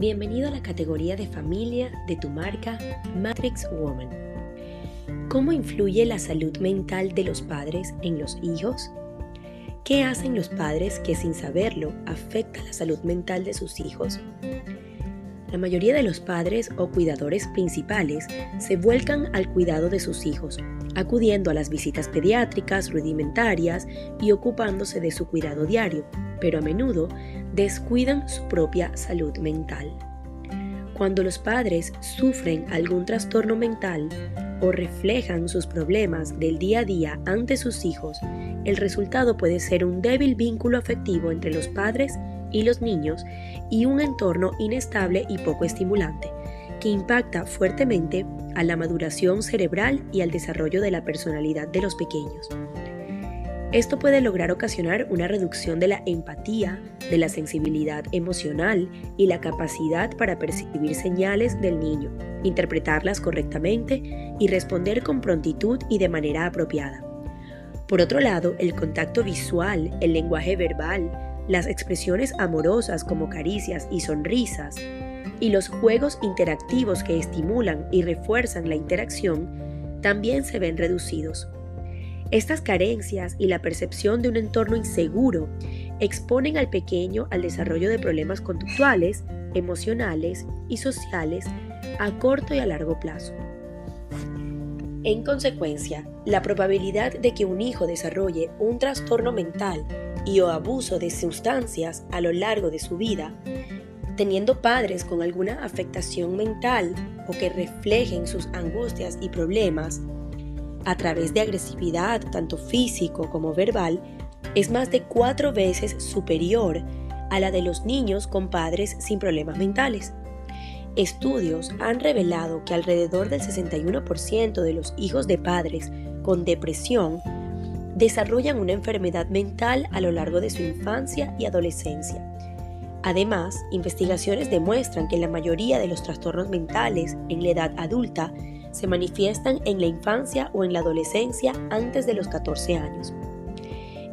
Bienvenido a la categoría de familia de tu marca Matrix Woman. ¿Cómo influye la salud mental de los padres en los hijos? ¿Qué hacen los padres que sin saberlo afecta la salud mental de sus hijos? La mayoría de los padres o cuidadores principales se vuelcan al cuidado de sus hijos, acudiendo a las visitas pediátricas rudimentarias y ocupándose de su cuidado diario, pero a menudo descuidan su propia salud mental. Cuando los padres sufren algún trastorno mental o reflejan sus problemas del día a día ante sus hijos, el resultado puede ser un débil vínculo afectivo entre los padres y los niños y un entorno inestable y poco estimulante, que impacta fuertemente a la maduración cerebral y al desarrollo de la personalidad de los pequeños. Esto puede lograr ocasionar una reducción de la empatía, de la sensibilidad emocional y la capacidad para percibir señales del niño, interpretarlas correctamente y responder con prontitud y de manera apropiada. Por otro lado, el contacto visual, el lenguaje verbal, las expresiones amorosas como caricias y sonrisas, y los juegos interactivos que estimulan y refuerzan la interacción, también se ven reducidos. Estas carencias y la percepción de un entorno inseguro exponen al pequeño al desarrollo de problemas conductuales, emocionales y sociales a corto y a largo plazo. En consecuencia, la probabilidad de que un hijo desarrolle un trastorno mental y o abuso de sustancias a lo largo de su vida, teniendo padres con alguna afectación mental o que reflejen sus angustias y problemas, a través de agresividad tanto físico como verbal es más de cuatro veces superior a la de los niños con padres sin problemas mentales. Estudios han revelado que alrededor del 61% de los hijos de padres con depresión desarrollan una enfermedad mental a lo largo de su infancia y adolescencia. Además, investigaciones demuestran que la mayoría de los trastornos mentales en la edad adulta se manifiestan en la infancia o en la adolescencia antes de los 14 años.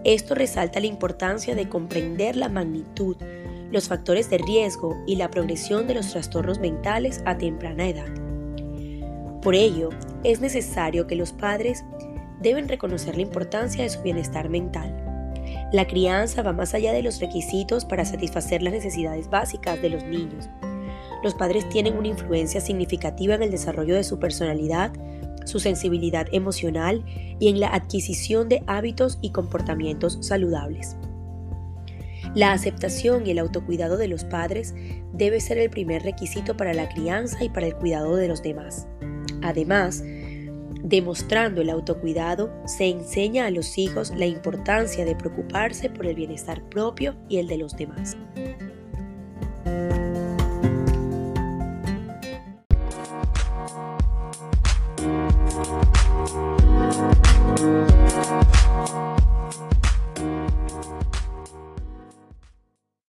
Esto resalta la importancia de comprender la magnitud, los factores de riesgo y la progresión de los trastornos mentales a temprana edad. Por ello, es necesario que los padres deben reconocer la importancia de su bienestar mental. La crianza va más allá de los requisitos para satisfacer las necesidades básicas de los niños los padres tienen una influencia significativa en el desarrollo de su personalidad, su sensibilidad emocional y en la adquisición de hábitos y comportamientos saludables. La aceptación y el autocuidado de los padres debe ser el primer requisito para la crianza y para el cuidado de los demás. Además, demostrando el autocuidado, se enseña a los hijos la importancia de preocuparse por el bienestar propio y el de los demás.